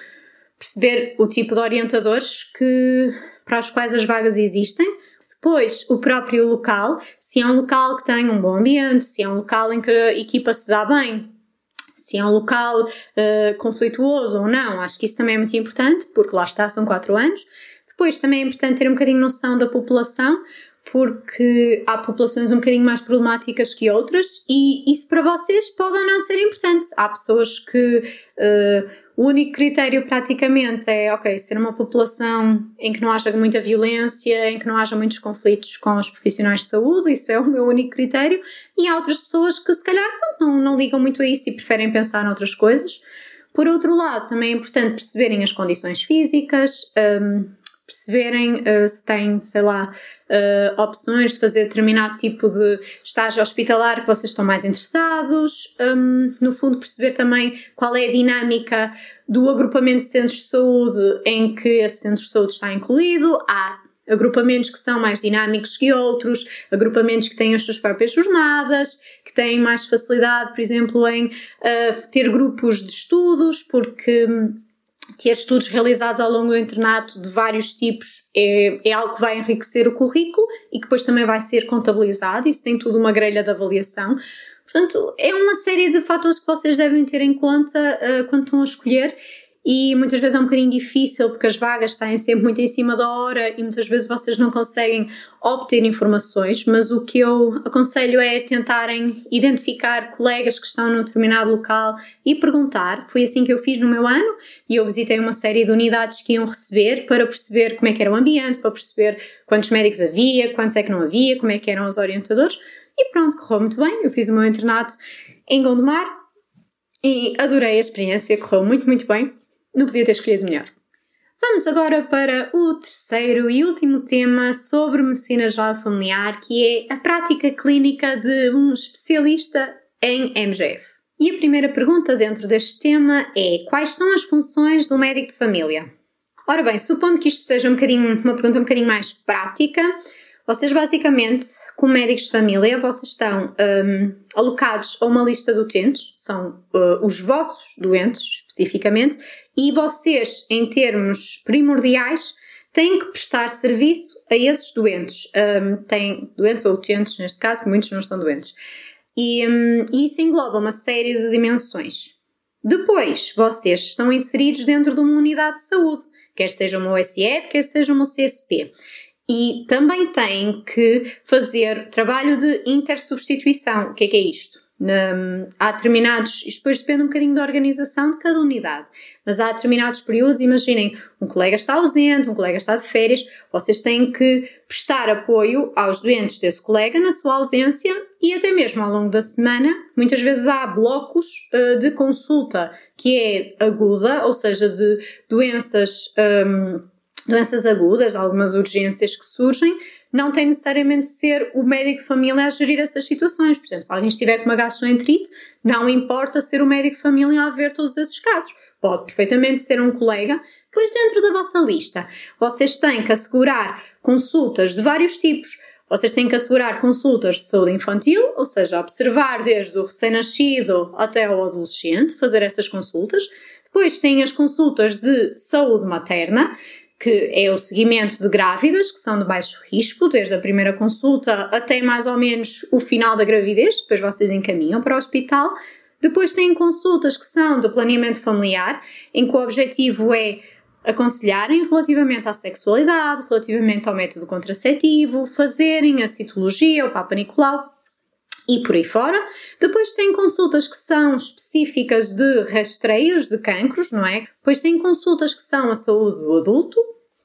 A: perceber o tipo de orientadores que, para os quais as vagas existem, depois o próprio local, se é um local que tem um bom ambiente, se é um local em que a equipa se dá bem, se é um local uh, conflituoso ou não, acho que isso também é muito importante, porque lá está, são quatro anos. Depois também é importante ter um bocadinho noção da população, porque há populações um bocadinho mais problemáticas que outras e isso para vocês pode ou não ser importante. Há pessoas que uh, o único critério praticamente é, ok, ser uma população em que não haja muita violência, em que não haja muitos conflitos com os profissionais de saúde, isso é o meu único critério, e há outras pessoas que se calhar não, não ligam muito a isso e preferem pensar noutras coisas. Por outro lado, também é importante perceberem as condições físicas, um, perceberem uh, se têm, sei lá, uh, opções de fazer determinado tipo de estágio hospitalar que vocês estão mais interessados, um, no fundo perceber também qual é a dinâmica do agrupamento de centros de saúde em que esse centro de saúde está incluído, há agrupamentos que são mais dinâmicos que outros, agrupamentos que têm as suas próprias jornadas, que têm mais facilidade, por exemplo, em uh, ter grupos de estudos, porque hum, ter estudos realizados ao longo do internato de vários tipos é, é, algo que vai enriquecer o currículo e que depois também vai ser contabilizado. Isso tem tudo uma grelha de avaliação. Portanto, é uma série de fatores que vocês devem ter em conta uh, quando estão a escolher e muitas vezes é um bocadinho difícil porque as vagas saem sempre muito em cima da hora e muitas vezes vocês não conseguem obter informações, mas o que eu aconselho é tentarem identificar colegas que estão num determinado local e perguntar. Foi assim que eu fiz no meu ano e eu visitei uma série de unidades que iam receber para perceber como é que era o ambiente, para perceber quantos médicos havia, quantos é que não havia, como é que eram os orientadores e pronto, correu muito bem. Eu fiz o meu internato em Gondomar e adorei a experiência, correu muito, muito bem não podia ter escolhido melhor. Vamos agora para o terceiro e último tema sobre medicina geral familiar, que é a prática clínica de um especialista em MGF. E a primeira pergunta dentro deste tema é: quais são as funções do médico de família? Ora bem, supondo que isto seja um uma pergunta um bocadinho mais prática, vocês basicamente, como médicos de família, vocês estão um, alocados a uma lista de utentes, são uh, os vossos doentes especificamente, e vocês, em termos primordiais, têm que prestar serviço a esses doentes. Um, têm doentes ou utentes, neste caso, muitos não são doentes. E, um, isso engloba uma série de dimensões. Depois, vocês estão inseridos dentro de uma unidade de saúde, quer seja uma OSF, quer seja uma CSP. E também têm que fazer trabalho de intersubstituição. O que é que é isto? Há determinados, isto depois depende um bocadinho da organização de cada unidade, mas há determinados períodos, imaginem, um colega está ausente, um colega está de férias, vocês têm que prestar apoio aos doentes desse colega na sua ausência e até mesmo ao longo da semana, muitas vezes há blocos uh, de consulta que é aguda, ou seja, de doenças, um, doenças agudas, algumas urgências que surgem, não tem necessariamente de ser o médico de família a gerir essas situações. Por exemplo, se alguém estiver com uma gastroenterite, não importa ser o médico de família a ver todos esses casos. Pode perfeitamente ser um colega. Pois dentro da vossa lista, vocês têm que assegurar consultas de vários tipos. Vocês têm que assegurar consultas de saúde infantil, ou seja, observar desde o recém-nascido até o adolescente, fazer essas consultas. Depois têm as consultas de saúde materna, que é o seguimento de grávidas que são de baixo risco, desde a primeira consulta até mais ou menos o final da gravidez, depois vocês encaminham para o hospital. Depois têm consultas que são de planeamento familiar, em que o objetivo é aconselharem relativamente à sexualidade, relativamente ao método contraceptivo, fazerem a citologia, o Papa Nicolau e por aí fora. Depois tem consultas que são específicas de rastreios de cancros, não é? Depois tem consultas que são a saúde do adulto,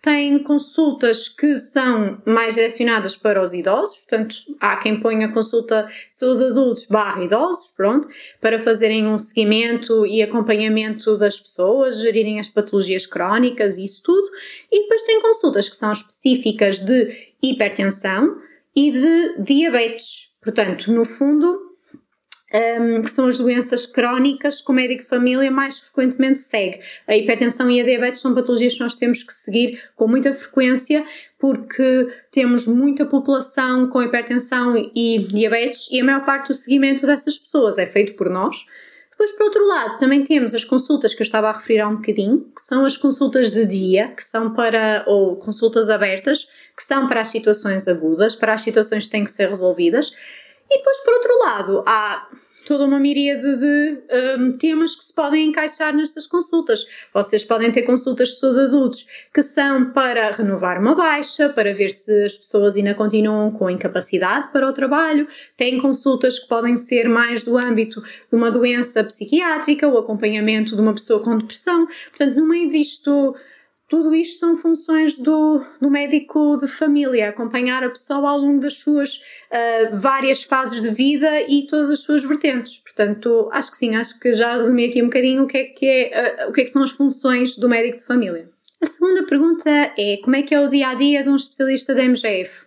A: tem consultas que são mais direcionadas para os idosos, portanto, há quem ponha consulta de saúde de adultos barra idosos, pronto, para fazerem um seguimento e acompanhamento das pessoas, gerirem as patologias crónicas e isso tudo. E depois tem consultas que são específicas de hipertensão e de diabetes. Portanto, no fundo, um, que são as doenças crónicas que o médico de família mais frequentemente segue. A hipertensão e a diabetes são patologias que nós temos que seguir com muita frequência porque temos muita população com hipertensão e diabetes e a maior parte do seguimento dessas pessoas é feito por nós. Depois, por outro lado, também temos as consultas que eu estava a referir há um bocadinho, que são as consultas de dia, que são para, ou consultas abertas, que são para as situações agudas, para as situações que têm que ser resolvidas. E depois, por outro lado, há toda uma miríade de um, temas que se podem encaixar nestas consultas. Vocês podem ter consultas de saúde adultos que são para renovar uma baixa, para ver se as pessoas ainda continuam com incapacidade para o trabalho. Tem consultas que podem ser mais do âmbito de uma doença psiquiátrica, o acompanhamento de uma pessoa com depressão. Portanto, no meio disto tudo isto são funções do, do médico de família, acompanhar a pessoa ao longo das suas uh, várias fases de vida e todas as suas vertentes. Portanto, acho que sim, acho que já resumi aqui um bocadinho o que é que, é, uh, o que, é que são as funções do médico de família. A segunda pergunta é como é que é o dia a dia de um especialista da MGF?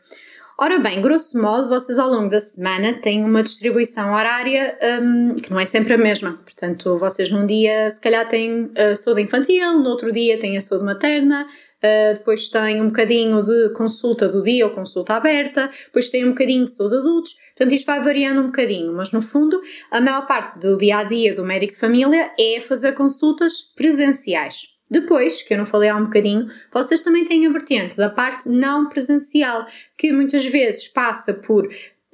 A: Ora bem, grosso modo, vocês ao longo da semana têm uma distribuição horária um, que não é sempre a mesma. Portanto, vocês num dia se calhar têm a saúde infantil, no outro dia têm a saúde materna, uh, depois têm um bocadinho de consulta do dia ou consulta aberta, depois têm um bocadinho de saúde de adultos. Portanto, isto vai variando um bocadinho, mas no fundo, a maior parte do dia a dia do médico de família é fazer consultas presenciais. Depois, que eu não falei há um bocadinho, vocês também têm a vertente da parte não presencial, que muitas vezes passa por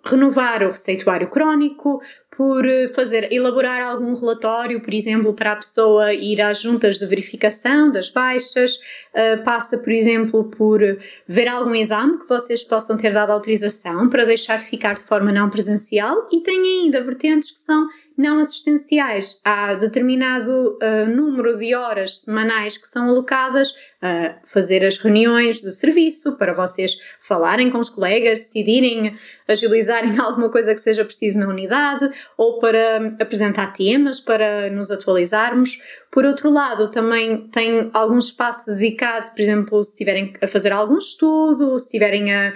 A: renovar o receituário crónico, por eh, fazer, elaborar algum relatório, por exemplo, para a pessoa ir às juntas de verificação das baixas, uh, passa, por exemplo, por ver algum exame que vocês possam ter dado autorização para deixar ficar de forma não presencial e tem ainda vertentes que são não assistenciais. Há determinado uh, número de horas semanais que são alocadas a fazer as reuniões de serviço para vocês falarem com os colegas, decidirem, agilizarem alguma coisa que seja preciso na unidade ou para apresentar temas para nos atualizarmos. Por outro lado, também tem algum espaço dedicado, por exemplo, se estiverem a fazer algum estudo, se estiverem a,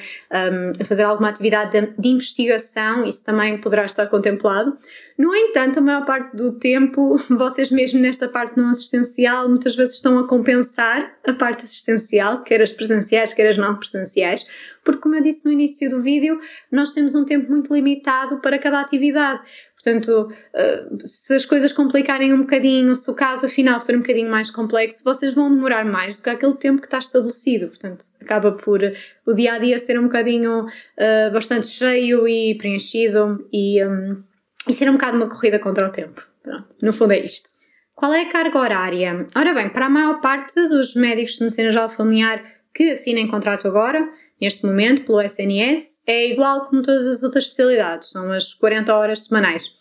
A: a fazer alguma atividade de, de investigação, isso também poderá estar contemplado. No entanto, a maior parte do tempo, vocês mesmo nesta parte não assistencial, muitas vezes estão a compensar a parte assistencial, quer as presenciais, quer as não presenciais, porque como eu disse no início do vídeo, nós temos um tempo muito limitado para cada atividade. Portanto, eh, se as coisas complicarem um bocadinho, se o caso afinal for um bocadinho mais complexo, vocês vão demorar mais do que aquele tempo que está estabelecido. Portanto, acaba por o dia a dia ser um bocadinho uh, bastante cheio e preenchido e. Um, e ser um bocado uma corrida contra o tempo. Pronto, no fundo é isto. Qual é a carga horária? Ora bem, para a maior parte dos médicos de medicina geral familiar que assinem contrato agora, neste momento, pelo SNS, é igual como todas as outras especialidades, são as 40 horas semanais.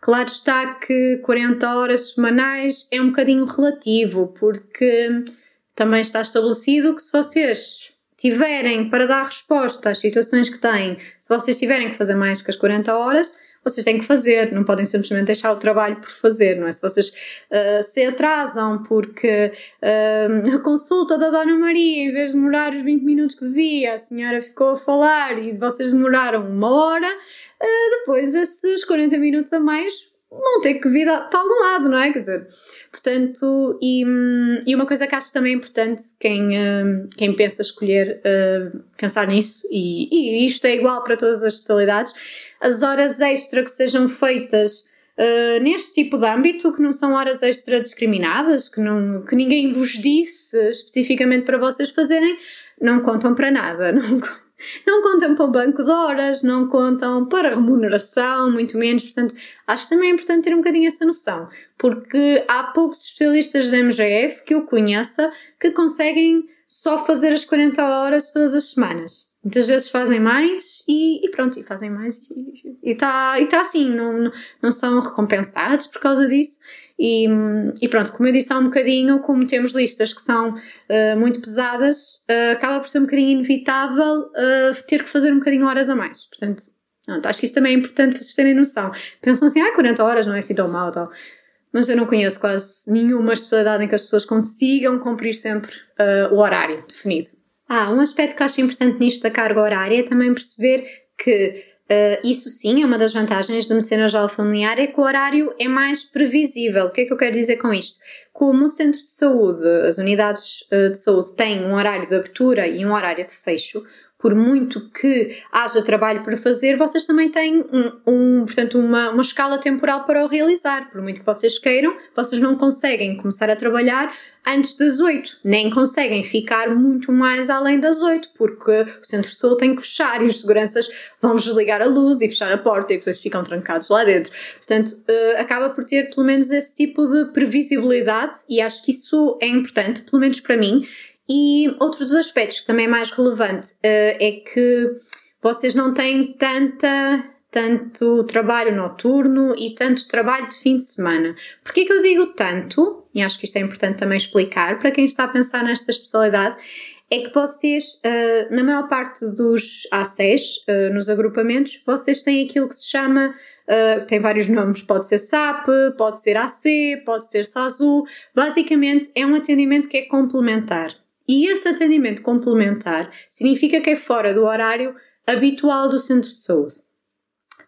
A: Claro está que 40 horas semanais é um bocadinho relativo, porque também está estabelecido que se vocês tiverem para dar resposta às situações que têm, se vocês tiverem que fazer mais que as 40 horas, vocês têm que fazer, não podem simplesmente deixar o trabalho por fazer, não é? Se vocês uh, se atrasam porque uh, a consulta da Dona Maria, em vez de demorar os 20 minutos que devia, a senhora ficou a falar e vocês demoraram uma hora, uh, depois esses 40 minutos a mais vão ter que vir para algum lado, não é? Quer dizer, portanto, e, e uma coisa que acho também importante, quem, quem pensa escolher, pensar nisso, e, e isto é igual para todas as especialidades, as horas extra que sejam feitas uh, neste tipo de âmbito, que não são horas extra discriminadas, que, não, que ninguém vos disse especificamente para vocês fazerem, não contam para nada. Não, não contam para o banco de horas, não contam para remuneração, muito menos. Portanto, acho também importante ter um bocadinho essa noção, porque há poucos especialistas da MGF que eu conheça que conseguem só fazer as 40 horas todas as semanas. Muitas vezes fazem mais e, e pronto, e fazem mais e está e tá assim, não, não são recompensados por causa disso. E, e, pronto, como eu disse há um bocadinho, como temos listas que são uh, muito pesadas, uh, acaba por ser um bocadinho inevitável uh, ter que fazer um bocadinho horas a mais. Portanto, pronto, acho que isso também é importante vocês terem noção. Pensam assim, ah, 40 horas não é assim tão mal tal. Mas eu não conheço quase nenhuma especialidade em que as pessoas consigam cumprir sempre o horário definido. Ah, um aspecto que eu acho importante nisto da carga horária é também perceber que Uh, isso sim é uma das vantagens de medicina geral familiar, é que o horário é mais previsível. O que é que eu quero dizer com isto? Como o centro de saúde, as unidades uh, de saúde têm um horário de abertura e um horário de fecho, por muito que haja trabalho para fazer, vocês também têm um, um, portanto, uma, uma escala temporal para o realizar. Por muito que vocês queiram, vocês não conseguem começar a trabalhar antes das 8, nem conseguem ficar muito mais além das 8, porque o centro de saúde tem que fechar e os seguranças vão desligar a luz e fechar a porta e depois ficam trancados lá dentro. Portanto, uh, acaba por ter pelo menos esse tipo de previsibilidade e acho que isso é importante, pelo menos para mim. E outro dos aspectos que também é mais relevante uh, é que vocês não têm tanta tanto trabalho noturno e tanto trabalho de fim de semana. Porquê que eu digo tanto? E acho que isto é importante também explicar para quem está a pensar nesta especialidade. É que vocês, uh, na maior parte dos A6, uh, nos agrupamentos, vocês têm aquilo que se chama Uh, tem vários nomes, pode ser SAP, pode ser AC, pode ser SASU. Basicamente é um atendimento que é complementar. E esse atendimento complementar significa que é fora do horário habitual do centro de saúde.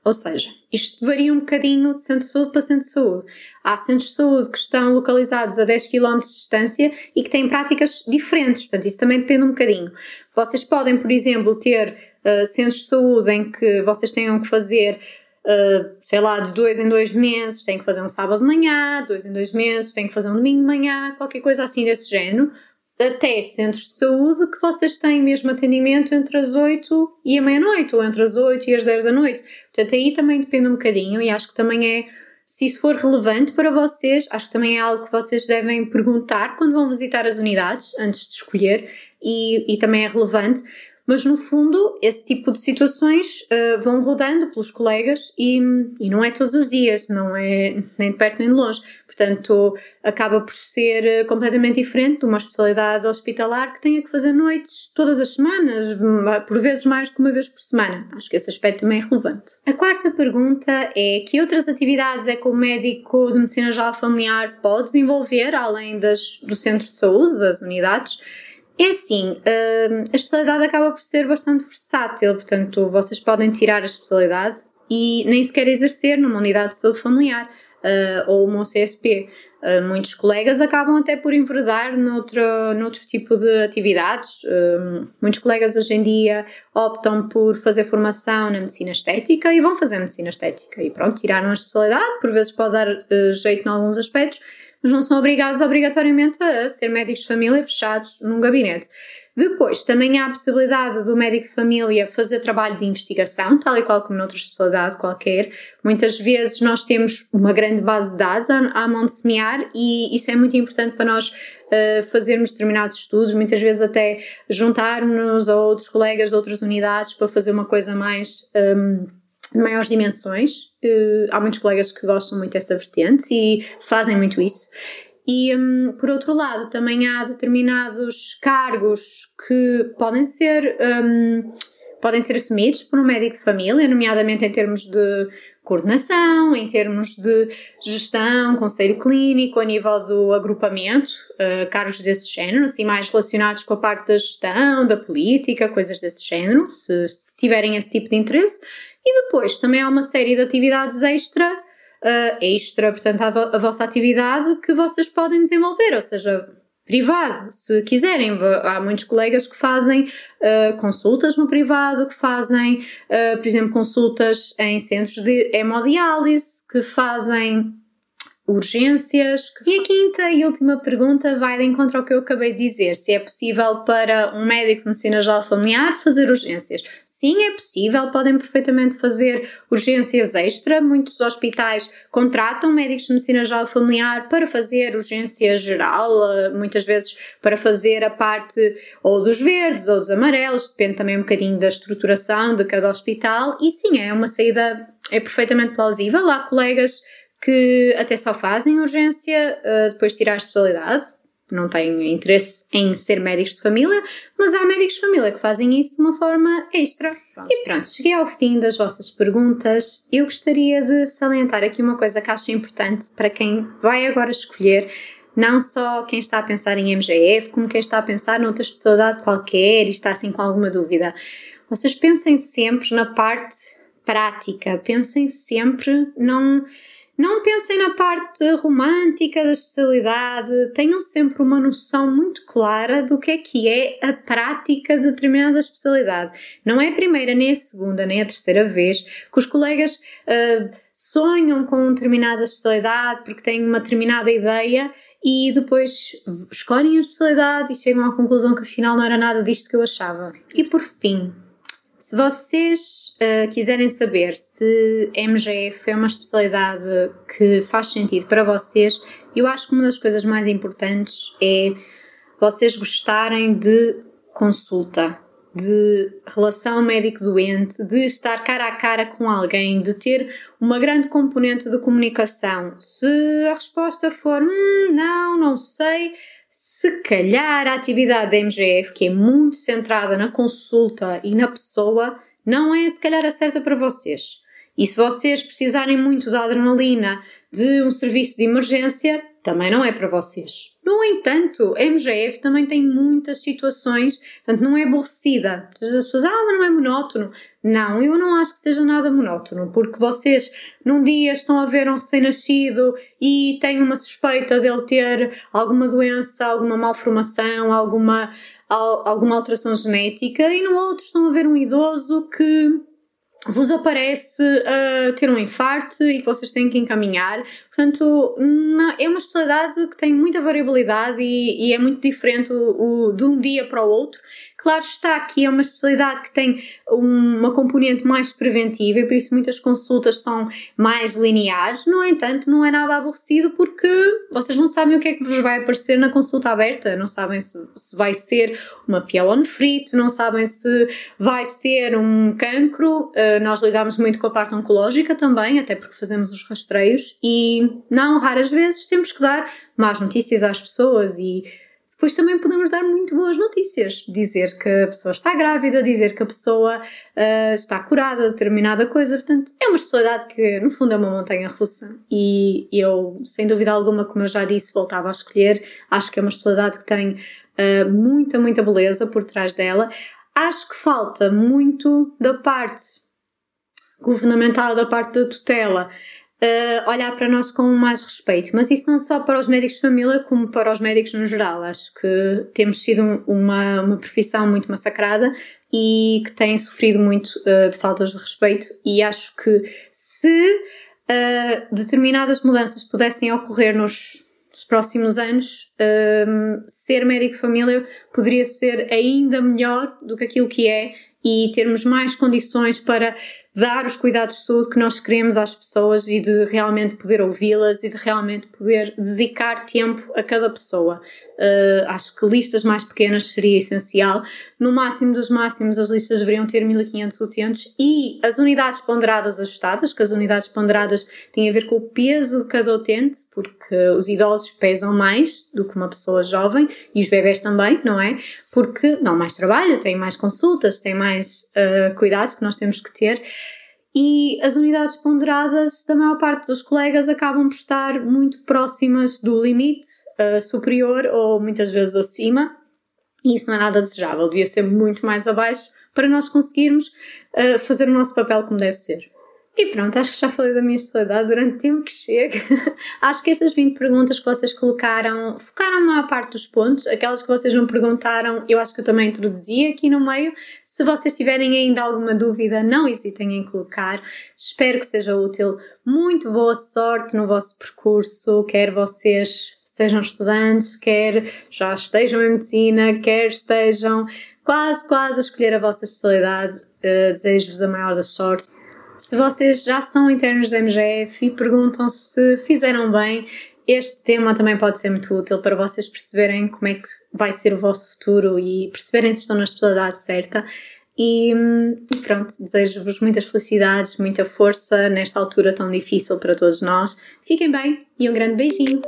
A: Ou seja, isto varia um bocadinho de centro de saúde para centro de saúde. Há centros de saúde que estão localizados a 10 km de distância e que têm práticas diferentes, portanto, isso também depende um bocadinho. Vocês podem, por exemplo, ter uh, centros de saúde em que vocês tenham que fazer Uh, sei lá, de dois em dois meses tem que fazer um sábado de manhã, dois em dois meses tem que fazer um domingo de manhã, qualquer coisa assim desse género, até centros de saúde que vocês têm mesmo atendimento entre as 8 e a meia-noite, ou entre as 8 e as 10 da noite. Portanto, aí também depende um bocadinho e acho que também é, se isso for relevante para vocês, acho que também é algo que vocês devem perguntar quando vão visitar as unidades, antes de escolher, e, e também é relevante, mas no fundo, esse tipo de situações uh, vão rodando pelos colegas e, e, não é todos os dias, não é nem de perto nem de longe. Portanto, acaba por ser eh, completamente diferente de uma especialidade hospitalar que tenha que fazer noites todas as semanas, por vezes mais do que uma vez por semana. Acho que esse aspecto também é relevante. A quarta pergunta é que outras atividades é que o médico de medicina geral familiar pode desenvolver, além das, do centro de saúde, das unidades? É assim, hum, a especialidade acaba por ser bastante versátil, portanto, vocês podem tirar a especialidade e nem sequer exercer numa unidade de saúde familiar uh, ou uma CSP. Uh, muitos colegas acabam até por enverdar noutro, noutro tipo de atividades. Uh, muitos colegas hoje em dia optam por fazer formação na medicina estética e vão fazer medicina estética. E pronto, tiraram a especialidade, por vezes pode dar uh, jeito em alguns aspectos, mas não são obrigados obrigatoriamente a ser médicos de família fechados num gabinete. Depois, também há a possibilidade do médico de família fazer trabalho de investigação, tal e qual como noutra especialidade qualquer. Muitas vezes nós temos uma grande base de dados à mão de semear e isso é muito importante para nós uh, fazermos determinados estudos, muitas vezes até juntarmos a outros colegas de outras unidades para fazer uma coisa mais. Um, de maiores dimensões. Uh, há muitos colegas que gostam muito dessa vertente e fazem muito isso. E, um, por outro lado, também há determinados cargos que podem ser, um, podem ser assumidos por um médico de família, nomeadamente em termos de coordenação, em termos de gestão, conselho clínico, a nível do agrupamento, uh, cargos desse género, assim mais relacionados com a parte da gestão, da política, coisas desse género, se tiverem esse tipo de interesse. E depois também há uma série de atividades extra, uh, extra, portanto, a, a vossa atividade que vocês podem desenvolver, ou seja, privado, se quiserem. Há muitos colegas que fazem uh, consultas no privado, que fazem, uh, por exemplo, consultas em centros de hemodiálise, que fazem urgências. E a quinta e última pergunta vai de encontro ao que eu acabei de dizer: se é possível para um médico de medicina geral familiar fazer urgências. Sim, é possível, podem perfeitamente fazer urgências extra. Muitos hospitais contratam médicos de medicina geral familiar para fazer urgência geral, eh, muitas vezes para fazer a parte ou dos verdes ou dos amarelos, depende também um bocadinho da estruturação de cada hospital. E sim, é uma saída, é perfeitamente plausível. Há colegas que até só fazem urgência uh, depois de tirar a especialidade, não têm interesse em ser médicos de família, mas há médicos de família que fazem isso de uma forma extra. Pronto. E pronto, cheguei ao fim das vossas perguntas. Eu gostaria de salientar aqui uma coisa que acho importante para quem vai agora escolher, não só quem está a pensar em MGF, como quem está a pensar noutra especialidade qualquer e está assim com alguma dúvida. Vocês pensem sempre na parte prática. Pensem sempre, não não pensem na parte romântica da especialidade, tenham sempre uma noção muito clara do que é que é a prática de determinada especialidade. Não é a primeira, nem a segunda, nem a terceira vez que os colegas uh, sonham com determinada especialidade porque têm uma determinada ideia e depois escolhem a especialidade e chegam à conclusão que afinal não era nada disto que eu achava. E por fim, se vocês uh, quiserem saber se MGF é uma especialidade que faz sentido para vocês, eu acho que uma das coisas mais importantes é vocês gostarem de consulta, de relação médico-doente, de estar cara a cara com alguém, de ter uma grande componente de comunicação. Se a resposta for hum, não, não sei, se calhar a atividade da MGF, que é muito centrada na consulta e na pessoa, não é se calhar a certa para vocês. E se vocês precisarem muito da adrenalina de um serviço de emergência, também não é para vocês. No entanto, a MGF também tem muitas situações, portanto, não é aborrecida. As pessoas, ah, mas não é monótono. Não, eu não acho que seja nada monótono, porque vocês num dia estão a ver um recém-nascido e têm uma suspeita dele ter alguma doença, alguma malformação, alguma, alguma alteração genética, e no outro estão a ver um idoso que vos aparece uh, ter um infarto e que vocês têm que encaminhar. Portanto, não, é uma especialidade que tem muita variabilidade e, e é muito diferente o, o, de um dia para o outro. Claro está que é uma especialidade que tem uma componente mais preventiva e por isso muitas consultas são mais lineares. No entanto, não é nada aborrecido porque vocês não sabem o que é que vos vai aparecer na consulta aberta, não sabem se, se vai ser uma pielonefrite, não sabem se vai ser um cancro. Uh, nós lidamos muito com a parte oncológica também, até porque fazemos os rastreios e não raras vezes temos que dar más notícias às pessoas e depois também podemos dar muito boas notícias. Dizer que a pessoa está grávida, dizer que a pessoa uh, está curada de determinada coisa. Portanto, é uma especialidade que, no fundo, é uma montanha russa. E eu, sem dúvida alguma, como eu já disse, voltava a escolher. Acho que é uma especialidade que tem uh, muita, muita beleza por trás dela. Acho que falta muito da parte governamental, da parte da tutela, uh, olhar para nós com mais respeito. Mas isso não só para os médicos de família, como para os médicos no geral. Acho que temos sido uma, uma profissão muito massacrada e que tem sofrido muito uh, de faltas de respeito. E acho que se uh, determinadas mudanças pudessem ocorrer nos, nos próximos anos, ser médico de família poderia ser ainda melhor do que aquilo que é e termos mais condições para dar os cuidados de saúde que nós queremos às pessoas e de realmente poder ouvi-las e de realmente poder dedicar tempo a cada pessoa. Uh, acho que listas mais pequenas seria essencial. No máximo dos máximos, as listas deveriam ter 1500 utentes e as unidades ponderadas ajustadas, que as unidades ponderadas têm a ver com o peso de cada utente, porque os idosos pesam mais do que uma pessoa jovem e os bebés também, não é? Porque dão mais trabalho, têm mais consultas, têm mais uh, cuidados que nós temos que ter e as unidades ponderadas da maior parte dos colegas acabam por estar muito próximas do limite uh, superior ou muitas vezes acima, e isso não é nada desejável, devia ser muito mais abaixo para nós conseguirmos uh, fazer o nosso papel como deve ser. E pronto, acho que já falei da minha especialidade durante o tempo que chega. acho que estas 20 perguntas que vocês colocaram focaram uma parte dos pontos. Aquelas que vocês não perguntaram, eu acho que eu também introduzi aqui no meio. Se vocês tiverem ainda alguma dúvida, não hesitem em colocar. Espero que seja útil. Muito boa sorte no vosso percurso, quer vocês sejam estudantes, quer já estejam em medicina, quer estejam quase, quase a escolher a vossa especialidade. Uh, Desejo-vos a maior das sortes. Se vocês já são internos da MGF e perguntam se fizeram bem, este tema também pode ser muito útil para vocês perceberem como é que vai ser o vosso futuro e perceberem se estão na especialidade certa. E, pronto, desejo-vos muitas felicidades, muita força nesta altura tão difícil para todos nós. Fiquem bem e um grande beijinho!